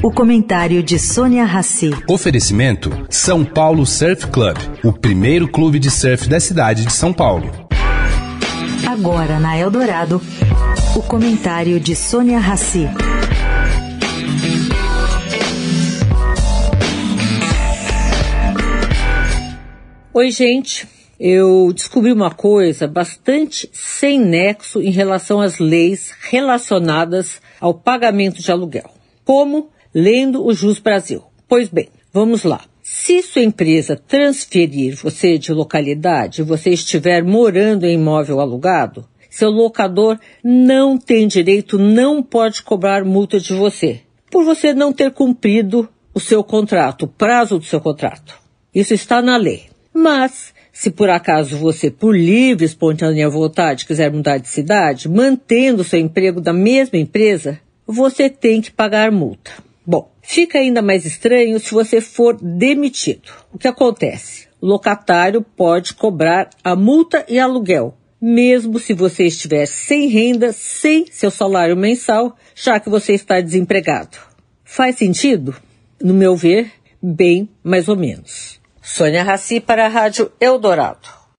O comentário de Sônia Rassi. Oferecimento São Paulo Surf Club, o primeiro clube de surf da cidade de São Paulo. Agora na Eldorado, o comentário de Sônia Rassi. Oi, gente. Eu descobri uma coisa bastante sem nexo em relação às leis relacionadas ao pagamento de aluguel. Como lendo o Jus Brasil. Pois bem, vamos lá. Se sua empresa transferir você de localidade e você estiver morando em imóvel alugado, seu locador não tem direito, não pode cobrar multa de você, por você não ter cumprido o seu contrato, o prazo do seu contrato. Isso está na lei. Mas, se por acaso você, por livre, espontânea vontade, quiser mudar de cidade, mantendo seu emprego da mesma empresa, você tem que pagar multa. Bom, fica ainda mais estranho se você for demitido. O que acontece? O locatário pode cobrar a multa e aluguel, mesmo se você estiver sem renda, sem seu salário mensal, já que você está desempregado. Faz sentido? No meu ver, bem mais ou menos. Sônia Raci para a Rádio Eldorado.